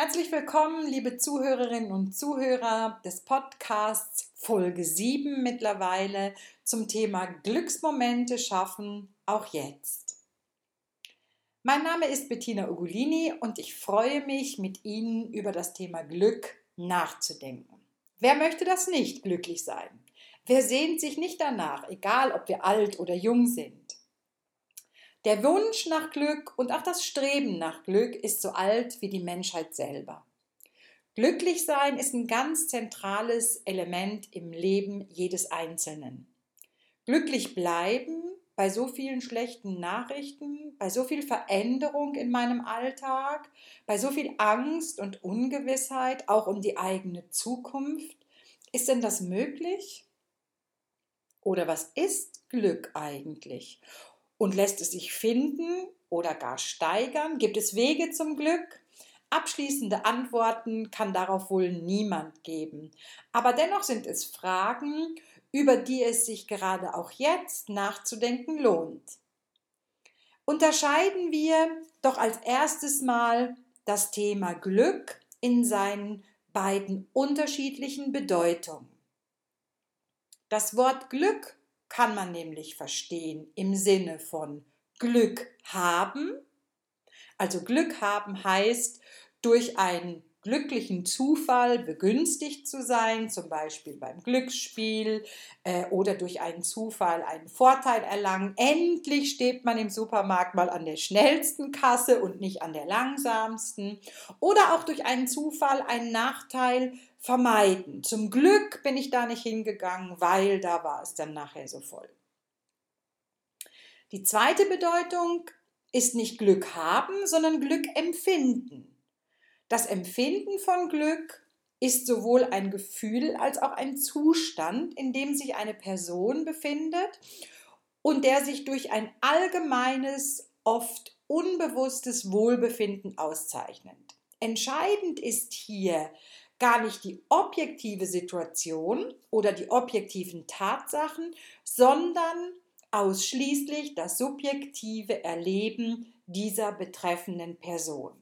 Herzlich willkommen, liebe Zuhörerinnen und Zuhörer des Podcasts Folge 7 mittlerweile zum Thema Glücksmomente schaffen, auch jetzt. Mein Name ist Bettina Ugolini und ich freue mich, mit Ihnen über das Thema Glück nachzudenken. Wer möchte das nicht, glücklich sein? Wer sehnt sich nicht danach, egal ob wir alt oder jung sind? Der Wunsch nach Glück und auch das Streben nach Glück ist so alt wie die Menschheit selber. Glücklich sein ist ein ganz zentrales Element im Leben jedes Einzelnen. Glücklich bleiben bei so vielen schlechten Nachrichten, bei so viel Veränderung in meinem Alltag, bei so viel Angst und Ungewissheit, auch um die eigene Zukunft. Ist denn das möglich? Oder was ist Glück eigentlich? Und lässt es sich finden oder gar steigern? Gibt es Wege zum Glück? Abschließende Antworten kann darauf wohl niemand geben. Aber dennoch sind es Fragen, über die es sich gerade auch jetzt nachzudenken lohnt. Unterscheiden wir doch als erstes mal das Thema Glück in seinen beiden unterschiedlichen Bedeutungen. Das Wort Glück kann man nämlich verstehen im Sinne von Glück haben. Also Glück haben heißt, durch einen glücklichen Zufall begünstigt zu sein, zum Beispiel beim Glücksspiel äh, oder durch einen Zufall einen Vorteil erlangen. Endlich steht man im Supermarkt mal an der schnellsten Kasse und nicht an der langsamsten. Oder auch durch einen Zufall einen Nachteil vermeiden. Zum Glück bin ich da nicht hingegangen, weil da war es dann nachher so voll. Die zweite Bedeutung ist nicht Glück haben, sondern Glück empfinden. Das Empfinden von Glück ist sowohl ein Gefühl als auch ein Zustand, in dem sich eine Person befindet und der sich durch ein allgemeines, oft unbewusstes Wohlbefinden auszeichnet. Entscheidend ist hier gar nicht die objektive Situation oder die objektiven Tatsachen, sondern ausschließlich das subjektive Erleben dieser betreffenden Person.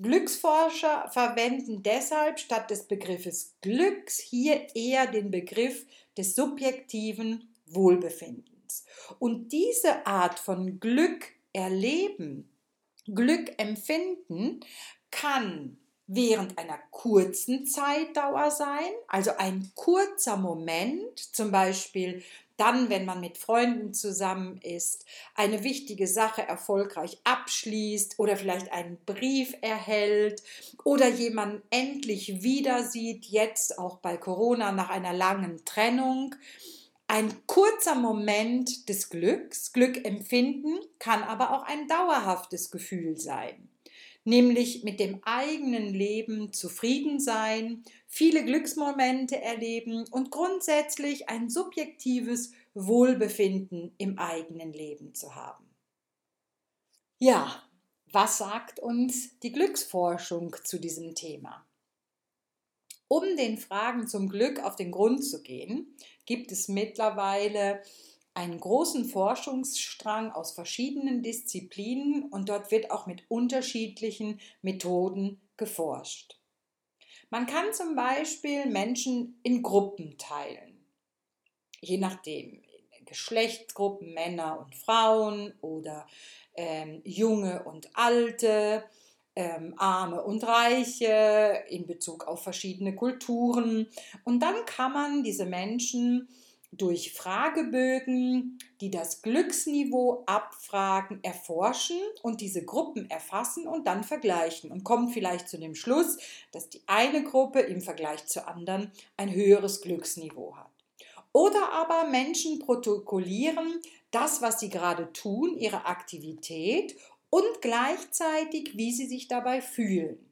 Glücksforscher verwenden deshalb statt des Begriffes Glücks hier eher den Begriff des subjektiven Wohlbefindens. Und diese Art von Glück erleben, Glück empfinden, kann während einer kurzen Zeitdauer sein, also ein kurzer Moment, zum Beispiel dann, wenn man mit Freunden zusammen ist, eine wichtige Sache erfolgreich abschließt oder vielleicht einen Brief erhält oder jemanden endlich wieder sieht, jetzt auch bei Corona nach einer langen Trennung. Ein kurzer Moment des Glücks, Glück empfinden, kann aber auch ein dauerhaftes Gefühl sein nämlich mit dem eigenen Leben zufrieden sein, viele Glücksmomente erleben und grundsätzlich ein subjektives Wohlbefinden im eigenen Leben zu haben. Ja, was sagt uns die Glücksforschung zu diesem Thema? Um den Fragen zum Glück auf den Grund zu gehen, gibt es mittlerweile einen großen Forschungsstrang aus verschiedenen Disziplinen und dort wird auch mit unterschiedlichen Methoden geforscht. Man kann zum Beispiel Menschen in Gruppen teilen, je nachdem, Geschlechtsgruppen, Männer und Frauen oder ähm, junge und alte, ähm, arme und reiche in Bezug auf verschiedene Kulturen. Und dann kann man diese Menschen durch Fragebögen, die das Glücksniveau abfragen, erforschen und diese Gruppen erfassen und dann vergleichen und kommen vielleicht zu dem Schluss, dass die eine Gruppe im Vergleich zur anderen ein höheres Glücksniveau hat. Oder aber Menschen protokollieren das, was sie gerade tun, ihre Aktivität und gleichzeitig, wie sie sich dabei fühlen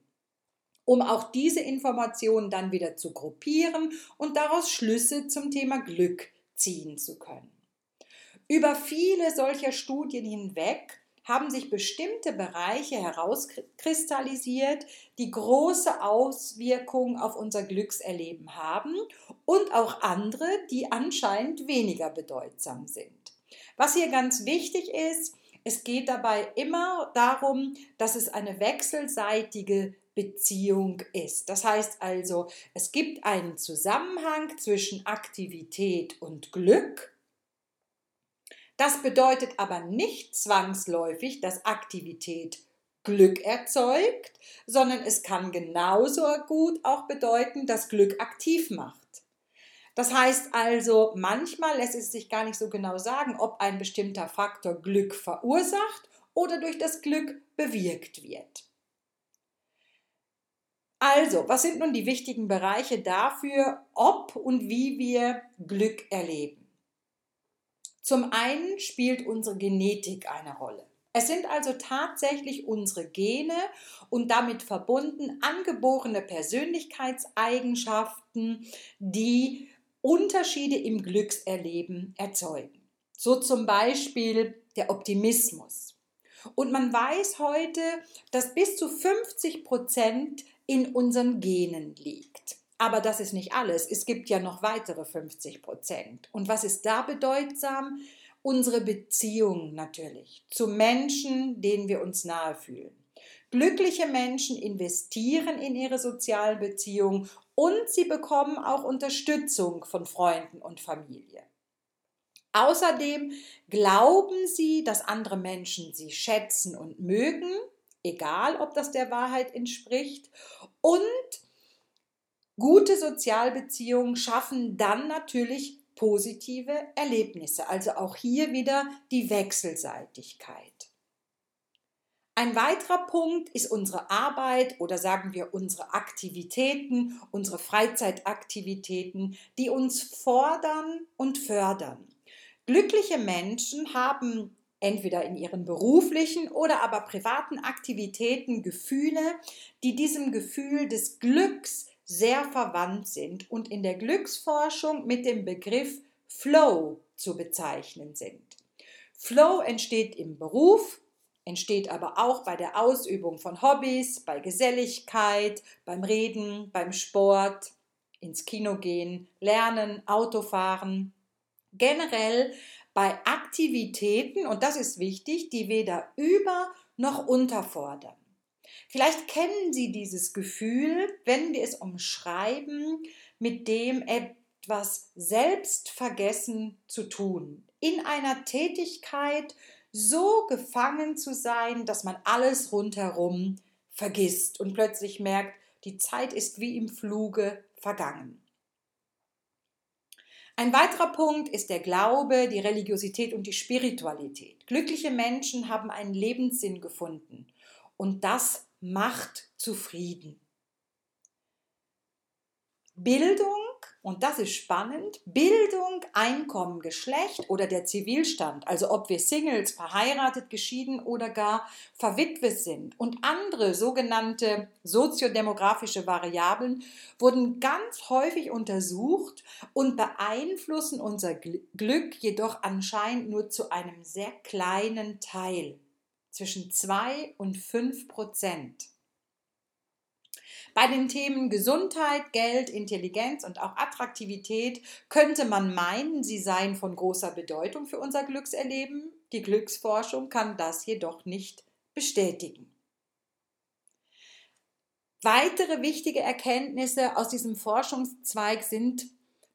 um auch diese Informationen dann wieder zu gruppieren und daraus Schlüsse zum Thema Glück ziehen zu können. Über viele solcher Studien hinweg haben sich bestimmte Bereiche herauskristallisiert, die große Auswirkungen auf unser Glückserleben haben und auch andere, die anscheinend weniger bedeutsam sind. Was hier ganz wichtig ist, es geht dabei immer darum, dass es eine wechselseitige Beziehung ist. Das heißt also, es gibt einen Zusammenhang zwischen Aktivität und Glück. Das bedeutet aber nicht zwangsläufig, dass Aktivität Glück erzeugt, sondern es kann genauso gut auch bedeuten, dass Glück aktiv macht. Das heißt also, manchmal lässt es sich gar nicht so genau sagen, ob ein bestimmter Faktor Glück verursacht oder durch das Glück bewirkt wird. Also, was sind nun die wichtigen Bereiche dafür, ob und wie wir Glück erleben? Zum einen spielt unsere Genetik eine Rolle. Es sind also tatsächlich unsere Gene und damit verbunden angeborene Persönlichkeitseigenschaften, die Unterschiede im Glückserleben erzeugen. So zum Beispiel der Optimismus. Und man weiß heute, dass bis zu 50 Prozent in unseren Genen liegt. Aber das ist nicht alles. Es gibt ja noch weitere 50 Prozent. Und was ist da bedeutsam? unsere Beziehung natürlich zu Menschen, denen wir uns nahe fühlen. Glückliche Menschen investieren in ihre sozialen Beziehungen und sie bekommen auch Unterstützung von Freunden und Familie. Außerdem glauben sie, dass andere Menschen sie schätzen und mögen, egal ob das der Wahrheit entspricht. Und gute Sozialbeziehungen schaffen dann natürlich positive Erlebnisse. Also auch hier wieder die Wechselseitigkeit. Ein weiterer Punkt ist unsere Arbeit oder sagen wir unsere Aktivitäten, unsere Freizeitaktivitäten, die uns fordern und fördern. Glückliche Menschen haben entweder in ihren beruflichen oder aber privaten Aktivitäten Gefühle, die diesem Gefühl des Glücks sehr verwandt sind und in der Glücksforschung mit dem Begriff Flow zu bezeichnen sind. Flow entsteht im Beruf, entsteht aber auch bei der Ausübung von Hobbys, bei Geselligkeit, beim Reden, beim Sport, ins Kino gehen, lernen, Autofahren. Generell bei Aktivitäten, und das ist wichtig, die weder über noch unterfordern. Vielleicht kennen Sie dieses Gefühl, wenn wir es umschreiben, mit dem etwas Selbstvergessen zu tun. In einer Tätigkeit so gefangen zu sein, dass man alles rundherum vergisst und plötzlich merkt, die Zeit ist wie im Fluge vergangen. Ein weiterer Punkt ist der Glaube, die Religiosität und die Spiritualität. Glückliche Menschen haben einen Lebenssinn gefunden und das macht zufrieden. Bildung, und das ist spannend, Bildung, Einkommen, Geschlecht oder der Zivilstand, also ob wir Singles, verheiratet, geschieden oder gar verwitwet sind und andere sogenannte soziodemografische Variablen wurden ganz häufig untersucht und beeinflussen unser Glück jedoch anscheinend nur zu einem sehr kleinen Teil zwischen 2 und 5 Prozent. Bei den Themen Gesundheit, Geld, Intelligenz und auch Attraktivität könnte man meinen, sie seien von großer Bedeutung für unser Glückserleben. Die Glücksforschung kann das jedoch nicht bestätigen. Weitere wichtige Erkenntnisse aus diesem Forschungszweig sind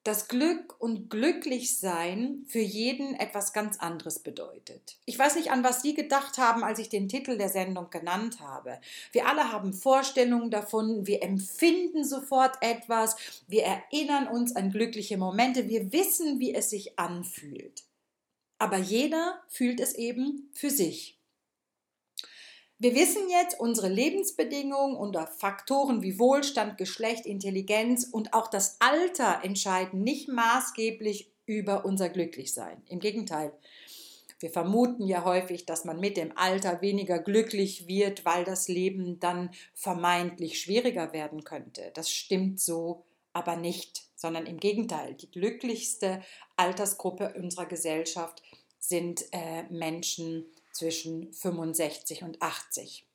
dass Glück und Glücklichsein für jeden etwas ganz anderes bedeutet. Ich weiß nicht, an was Sie gedacht haben, als ich den Titel der Sendung genannt habe. Wir alle haben Vorstellungen davon, wir empfinden sofort etwas, wir erinnern uns an glückliche Momente, wir wissen, wie es sich anfühlt. Aber jeder fühlt es eben für sich. Wir wissen jetzt, unsere Lebensbedingungen unter Faktoren wie Wohlstand, Geschlecht, Intelligenz und auch das Alter entscheiden nicht maßgeblich über unser Glücklichsein. Im Gegenteil. Wir vermuten ja häufig, dass man mit dem Alter weniger glücklich wird, weil das Leben dann vermeintlich schwieriger werden könnte. Das stimmt so aber nicht, sondern im Gegenteil. Die glücklichste Altersgruppe unserer Gesellschaft sind äh, Menschen, zwischen 65 und 80.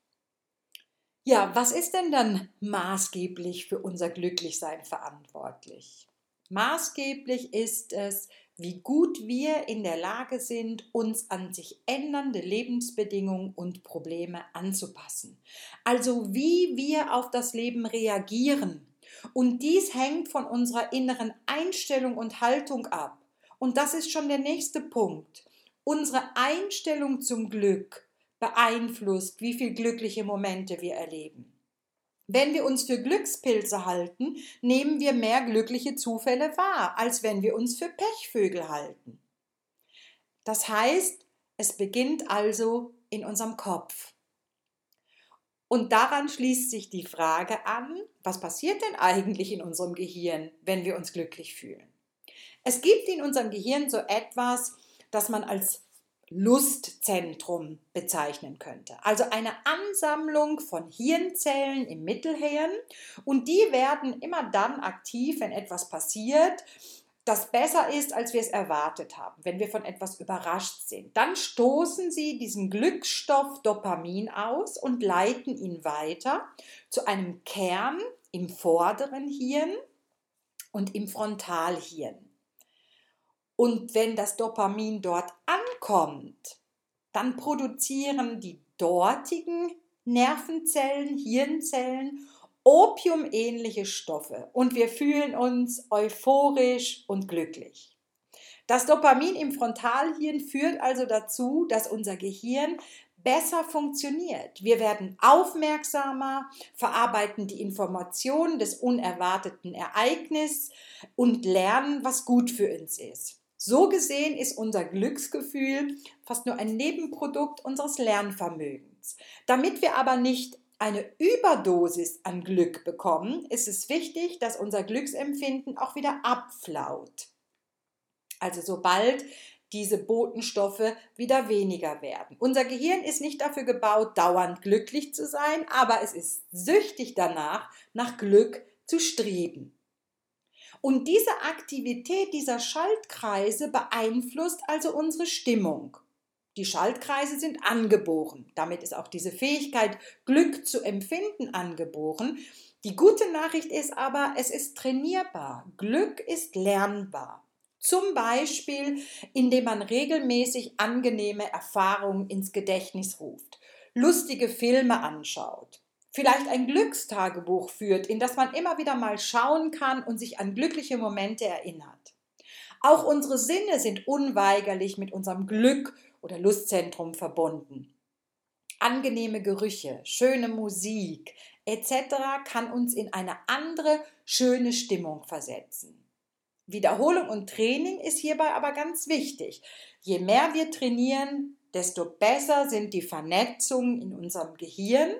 Ja, was ist denn dann maßgeblich für unser Glücklichsein verantwortlich? Maßgeblich ist es, wie gut wir in der Lage sind, uns an sich ändernde Lebensbedingungen und Probleme anzupassen. Also wie wir auf das Leben reagieren. Und dies hängt von unserer inneren Einstellung und Haltung ab. Und das ist schon der nächste Punkt. Unsere Einstellung zum Glück beeinflusst, wie viele glückliche Momente wir erleben. Wenn wir uns für Glückspilze halten, nehmen wir mehr glückliche Zufälle wahr, als wenn wir uns für Pechvögel halten. Das heißt, es beginnt also in unserem Kopf. Und daran schließt sich die Frage an, was passiert denn eigentlich in unserem Gehirn, wenn wir uns glücklich fühlen? Es gibt in unserem Gehirn so etwas, das man als Lustzentrum bezeichnen könnte. Also eine Ansammlung von Hirnzellen im Mittelhirn und die werden immer dann aktiv, wenn etwas passiert, das besser ist, als wir es erwartet haben, wenn wir von etwas überrascht sind. Dann stoßen sie diesen Glücksstoff Dopamin aus und leiten ihn weiter zu einem Kern im vorderen Hirn und im Frontalhirn. Und wenn das Dopamin dort ankommt, dann produzieren die dortigen Nervenzellen, Hirnzellen opiumähnliche Stoffe und wir fühlen uns euphorisch und glücklich. Das Dopamin im Frontalhirn führt also dazu, dass unser Gehirn besser funktioniert. Wir werden aufmerksamer, verarbeiten die Informationen des unerwarteten Ereignisses und lernen, was gut für uns ist. So gesehen ist unser Glücksgefühl fast nur ein Nebenprodukt unseres Lernvermögens. Damit wir aber nicht eine Überdosis an Glück bekommen, ist es wichtig, dass unser Glücksempfinden auch wieder abflaut. Also sobald diese Botenstoffe wieder weniger werden. Unser Gehirn ist nicht dafür gebaut, dauernd glücklich zu sein, aber es ist süchtig danach, nach Glück zu streben. Und diese Aktivität dieser Schaltkreise beeinflusst also unsere Stimmung. Die Schaltkreise sind angeboren. Damit ist auch diese Fähigkeit, Glück zu empfinden, angeboren. Die gute Nachricht ist aber, es ist trainierbar. Glück ist lernbar. Zum Beispiel, indem man regelmäßig angenehme Erfahrungen ins Gedächtnis ruft, lustige Filme anschaut, vielleicht ein Glückstagebuch führt, in das man immer wieder mal schauen kann und sich an glückliche Momente erinnert. Auch unsere Sinne sind unweigerlich mit unserem Glück oder Lustzentrum verbunden. Angenehme Gerüche, schöne Musik etc. kann uns in eine andere, schöne Stimmung versetzen. Wiederholung und Training ist hierbei aber ganz wichtig. Je mehr wir trainieren, desto besser sind die Vernetzungen in unserem Gehirn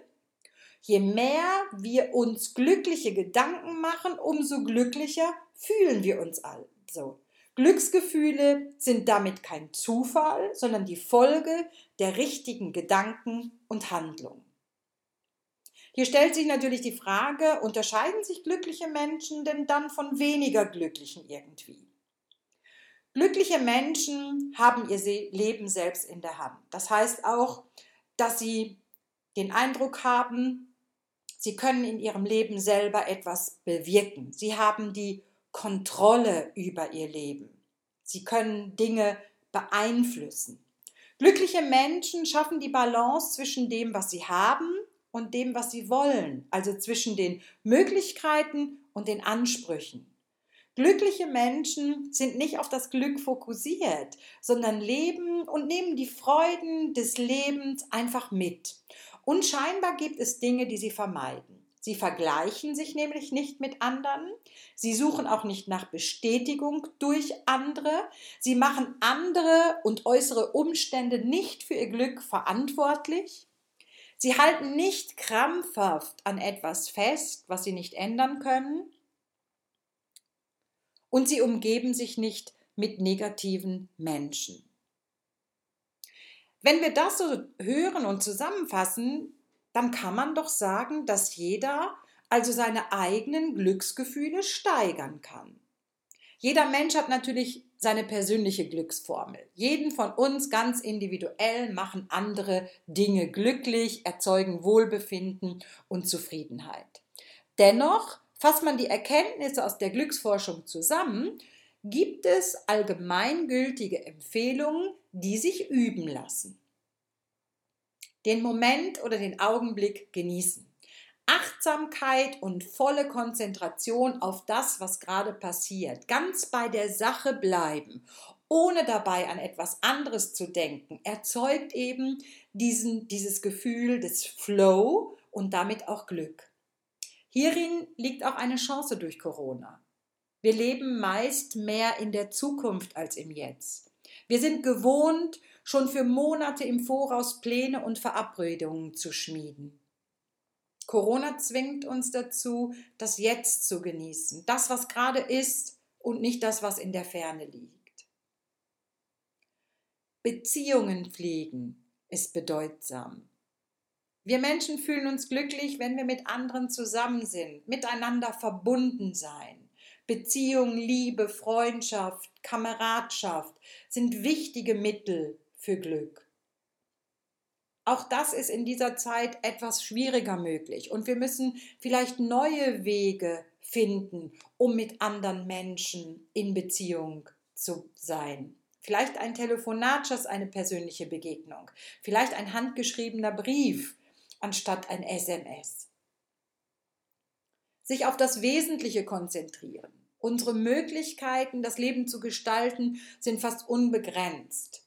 Je mehr wir uns glückliche Gedanken machen, umso glücklicher fühlen wir uns also. Glücksgefühle sind damit kein Zufall, sondern die Folge der richtigen Gedanken und Handlungen. Hier stellt sich natürlich die Frage, unterscheiden sich glückliche Menschen denn dann von weniger glücklichen irgendwie? Glückliche Menschen haben ihr Leben selbst in der Hand. Das heißt auch, dass sie den Eindruck haben, Sie können in ihrem Leben selber etwas bewirken. Sie haben die Kontrolle über ihr Leben. Sie können Dinge beeinflussen. Glückliche Menschen schaffen die Balance zwischen dem, was sie haben und dem, was sie wollen, also zwischen den Möglichkeiten und den Ansprüchen. Glückliche Menschen sind nicht auf das Glück fokussiert, sondern leben und nehmen die Freuden des Lebens einfach mit. Und scheinbar gibt es Dinge, die sie vermeiden. Sie vergleichen sich nämlich nicht mit anderen. Sie suchen auch nicht nach Bestätigung durch andere. Sie machen andere und äußere Umstände nicht für ihr Glück verantwortlich. Sie halten nicht krampfhaft an etwas fest, was sie nicht ändern können. Und sie umgeben sich nicht mit negativen Menschen. Wenn wir das so hören und zusammenfassen, dann kann man doch sagen, dass jeder also seine eigenen Glücksgefühle steigern kann. Jeder Mensch hat natürlich seine persönliche Glücksformel. Jeden von uns ganz individuell machen andere Dinge glücklich, erzeugen Wohlbefinden und Zufriedenheit. Dennoch fasst man die Erkenntnisse aus der Glücksforschung zusammen, gibt es allgemeingültige Empfehlungen, die sich üben lassen. Den Moment oder den Augenblick genießen. Achtsamkeit und volle Konzentration auf das, was gerade passiert. Ganz bei der Sache bleiben, ohne dabei an etwas anderes zu denken, erzeugt eben diesen, dieses Gefühl des Flow und damit auch Glück. Hierin liegt auch eine Chance durch Corona. Wir leben meist mehr in der Zukunft als im Jetzt. Wir sind gewohnt, schon für Monate im Voraus Pläne und Verabredungen zu schmieden. Corona zwingt uns dazu, das Jetzt zu genießen, das, was gerade ist und nicht das, was in der Ferne liegt. Beziehungen pflegen ist bedeutsam. Wir Menschen fühlen uns glücklich, wenn wir mit anderen zusammen sind, miteinander verbunden sein. Beziehung, Liebe, Freundschaft, Kameradschaft sind wichtige Mittel für Glück. Auch das ist in dieser Zeit etwas schwieriger möglich und wir müssen vielleicht neue Wege finden, um mit anderen Menschen in Beziehung zu sein. Vielleicht ein Telefonat statt eine persönliche Begegnung, vielleicht ein handgeschriebener Brief anstatt ein SMS sich auf das Wesentliche konzentrieren. Unsere Möglichkeiten, das Leben zu gestalten, sind fast unbegrenzt.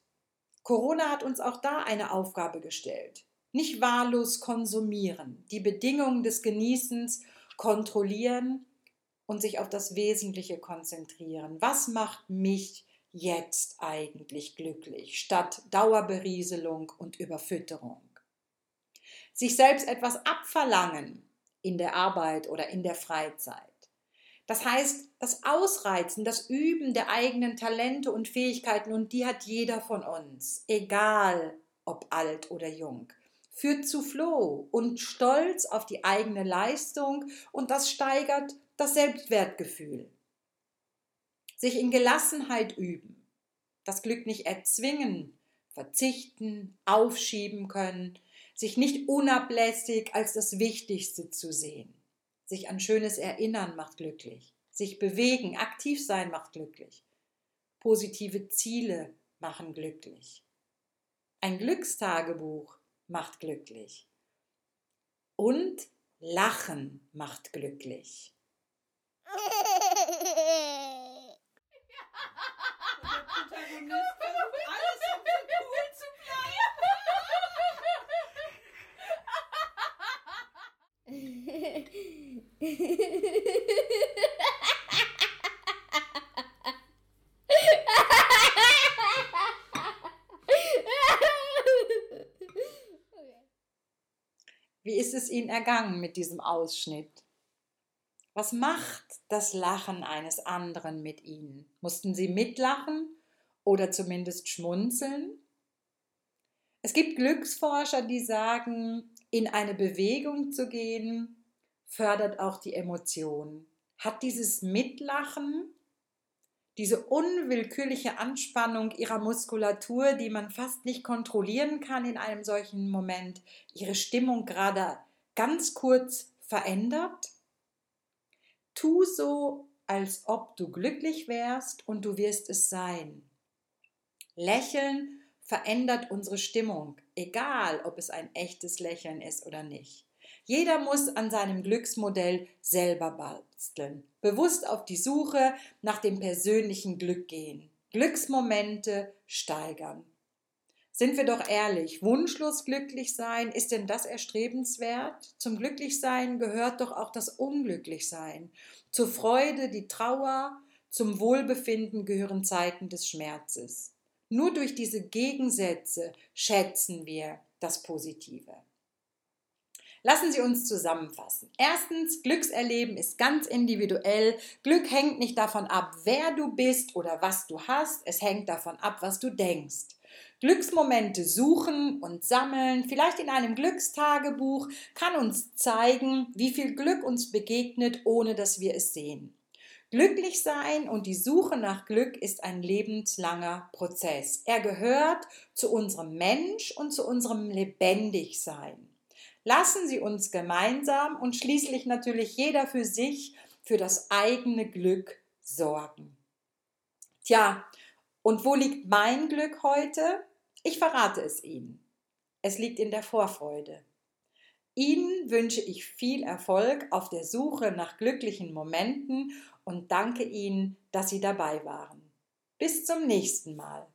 Corona hat uns auch da eine Aufgabe gestellt. Nicht wahllos konsumieren, die Bedingungen des Genießens kontrollieren und sich auf das Wesentliche konzentrieren. Was macht mich jetzt eigentlich glücklich, statt Dauerberieselung und Überfütterung? Sich selbst etwas abverlangen, in der Arbeit oder in der Freizeit. Das heißt, das Ausreizen, das Üben der eigenen Talente und Fähigkeiten, und die hat jeder von uns, egal ob alt oder jung, führt zu Floh und Stolz auf die eigene Leistung und das steigert das Selbstwertgefühl. Sich in Gelassenheit üben, das Glück nicht erzwingen, verzichten, aufschieben können, sich nicht unablässig als das Wichtigste zu sehen. Sich an Schönes erinnern macht glücklich. Sich bewegen, aktiv sein macht glücklich. Positive Ziele machen glücklich. Ein Glückstagebuch macht glücklich. Und Lachen macht glücklich. Wie ist es Ihnen ergangen mit diesem Ausschnitt? Was macht das Lachen eines anderen mit Ihnen? Mussten Sie mitlachen oder zumindest schmunzeln? Es gibt Glücksforscher, die sagen, in eine Bewegung zu gehen, fördert auch die Emotion. Hat dieses Mitlachen, diese unwillkürliche Anspannung ihrer Muskulatur, die man fast nicht kontrollieren kann in einem solchen Moment, ihre Stimmung gerade ganz kurz verändert? Tu so, als ob du glücklich wärst und du wirst es sein. Lächeln verändert unsere Stimmung, egal ob es ein echtes Lächeln ist oder nicht. Jeder muss an seinem Glücksmodell selber basteln, bewusst auf die Suche nach dem persönlichen Glück gehen, Glücksmomente steigern. Sind wir doch ehrlich, wunschlos glücklich sein, ist denn das erstrebenswert? Zum Glücklichsein gehört doch auch das Unglücklichsein. Zur Freude die Trauer, zum Wohlbefinden gehören Zeiten des Schmerzes. Nur durch diese Gegensätze schätzen wir das Positive. Lassen Sie uns zusammenfassen. Erstens, Glückserleben ist ganz individuell. Glück hängt nicht davon ab, wer du bist oder was du hast. Es hängt davon ab, was du denkst. Glücksmomente suchen und sammeln, vielleicht in einem Glückstagebuch, kann uns zeigen, wie viel Glück uns begegnet, ohne dass wir es sehen. Glücklich sein und die Suche nach Glück ist ein lebenslanger Prozess. Er gehört zu unserem Mensch und zu unserem Lebendigsein. Lassen Sie uns gemeinsam und schließlich natürlich jeder für sich für das eigene Glück sorgen. Tja, und wo liegt mein Glück heute? Ich verrate es Ihnen. Es liegt in der Vorfreude. Ihnen wünsche ich viel Erfolg auf der Suche nach glücklichen Momenten und danke Ihnen, dass Sie dabei waren. Bis zum nächsten Mal.